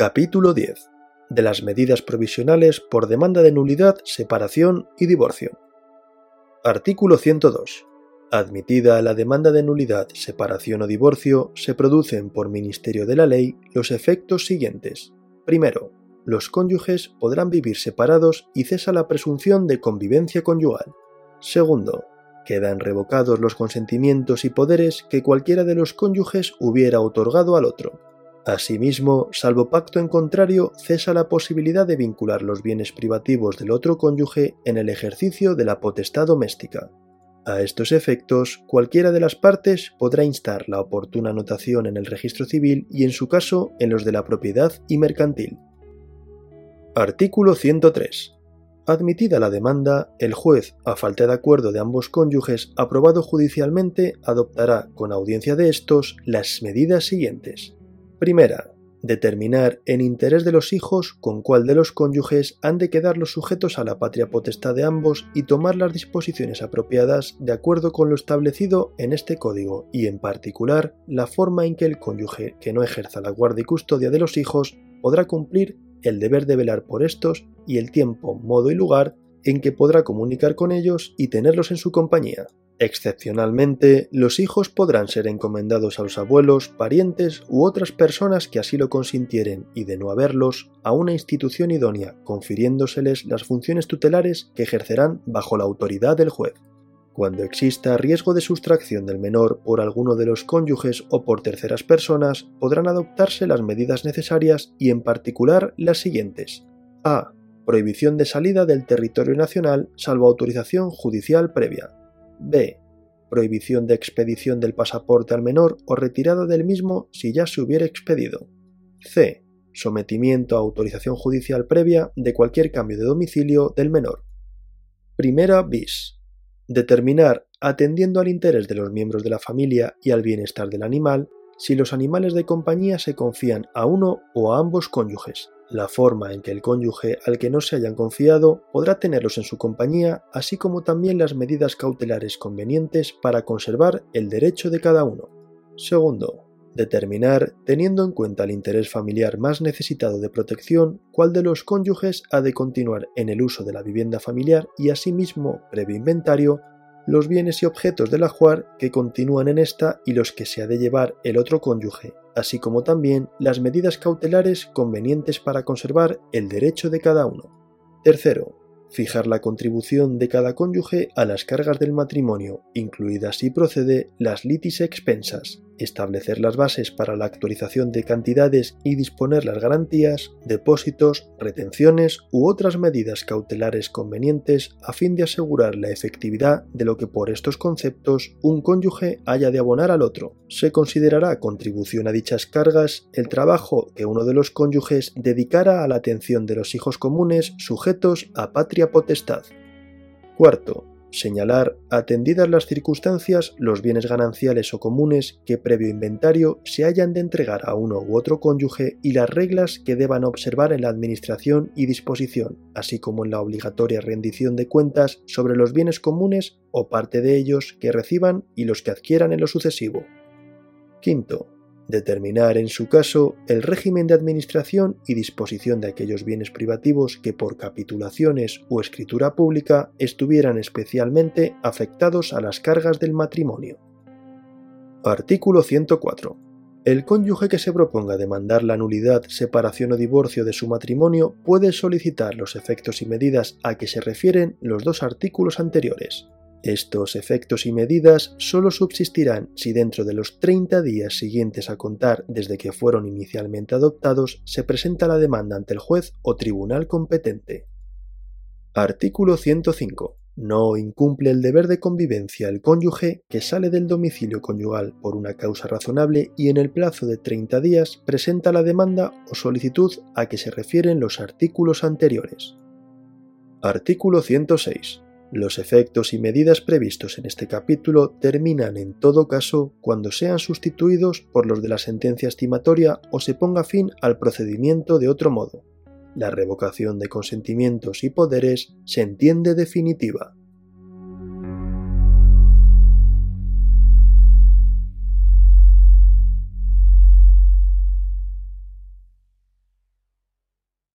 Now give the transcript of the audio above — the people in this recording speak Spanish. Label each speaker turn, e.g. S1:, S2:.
S1: Capítulo 10. De las medidas provisionales por demanda de nulidad, separación y divorcio. Artículo 102. Admitida la demanda de nulidad, separación o divorcio, se producen por Ministerio de la Ley los efectos siguientes. Primero, los cónyuges podrán vivir separados y cesa la presunción de convivencia conyugal. Segundo, quedan revocados los consentimientos y poderes que cualquiera de los cónyuges hubiera otorgado al otro. Asimismo, salvo pacto en contrario, cesa la posibilidad de vincular los bienes privativos del otro cónyuge en el ejercicio de la potestad doméstica. A estos efectos, cualquiera de las partes podrá instar la oportuna anotación en el registro civil y en su caso en los de la propiedad y mercantil. Artículo 103. Admitida la demanda, el juez, a falta de acuerdo de ambos cónyuges aprobado judicialmente, adoptará, con audiencia de estos, las medidas siguientes. Primera, determinar en interés de los hijos con cuál de los cónyuges han de quedar los sujetos a la patria potestad de ambos y tomar las disposiciones apropiadas de acuerdo con lo establecido en este código y en particular la forma en que el cónyuge que no ejerza la guardia y custodia de los hijos podrá cumplir el deber de velar por estos y el tiempo, modo y lugar en que podrá comunicar con ellos y tenerlos en su compañía. Excepcionalmente, los hijos podrán ser encomendados a los abuelos, parientes u otras personas que así lo consintieren y de no haberlos, a una institución idónea, confiriéndoseles las funciones tutelares que ejercerán bajo la autoridad del juez. Cuando exista riesgo de sustracción del menor por alguno de los cónyuges o por terceras personas, podrán adoptarse las medidas necesarias y en particular las siguientes. A. Prohibición de salida del territorio nacional salvo autorización judicial previa. B. Prohibición de expedición del pasaporte al menor o retirada del mismo si ya se hubiera expedido. C. Sometimiento a autorización judicial previa de cualquier cambio de domicilio del menor. Primera bis. Determinar, atendiendo al interés de los miembros de la familia y al bienestar del animal, si los animales de compañía se confían a uno o a ambos cónyuges, la forma en que el cónyuge al que no se hayan confiado podrá tenerlos en su compañía, así como también las medidas cautelares convenientes para conservar el derecho de cada uno. Segundo, determinar, teniendo en cuenta el interés familiar más necesitado de protección, cuál de los cónyuges ha de continuar en el uso de la vivienda familiar y asimismo, previo inventario, los bienes y objetos del ajuar que continúan en esta y los que se ha de llevar el otro cónyuge, así como también las medidas cautelares convenientes para conservar el derecho de cada uno. Tercero, fijar la contribución de cada cónyuge a las cargas del matrimonio, incluidas si procede las litis expensas, establecer las bases para la actualización de cantidades y disponer las garantías, depósitos, retenciones u otras medidas cautelares convenientes a fin de asegurar la efectividad de lo que por estos conceptos un cónyuge haya de abonar al otro. Se considerará contribución a dichas cargas el trabajo que uno de los cónyuges dedicara a la atención de los hijos comunes sujetos a patria potestad. Cuarto, señalar, atendidas las circunstancias, los bienes gananciales o comunes que previo inventario se hayan de entregar a uno u otro cónyuge y las reglas que deban observar en la administración y disposición, así como en la obligatoria rendición de cuentas sobre los bienes comunes o parte de ellos que reciban y los que adquieran en lo sucesivo. Quinto, determinar en su caso el régimen de administración y disposición de aquellos bienes privativos que por capitulaciones o escritura pública estuvieran especialmente afectados a las cargas del matrimonio. Artículo 104. El cónyuge que se proponga demandar la nulidad, separación o divorcio de su matrimonio puede solicitar los efectos y medidas a que se refieren los dos artículos anteriores. Estos efectos y medidas solo subsistirán si dentro de los 30 días siguientes a contar desde que fueron inicialmente adoptados se presenta la demanda ante el juez o tribunal competente. Artículo 105. No incumple el deber de convivencia el cónyuge que sale del domicilio conyugal por una causa razonable y en el plazo de 30 días presenta la demanda o solicitud a que se refieren los artículos anteriores. Artículo 106. Los efectos y medidas previstos en este capítulo terminan en todo caso cuando sean sustituidos por los de la sentencia estimatoria o se ponga fin al procedimiento de otro modo. La revocación de consentimientos y poderes se entiende definitiva.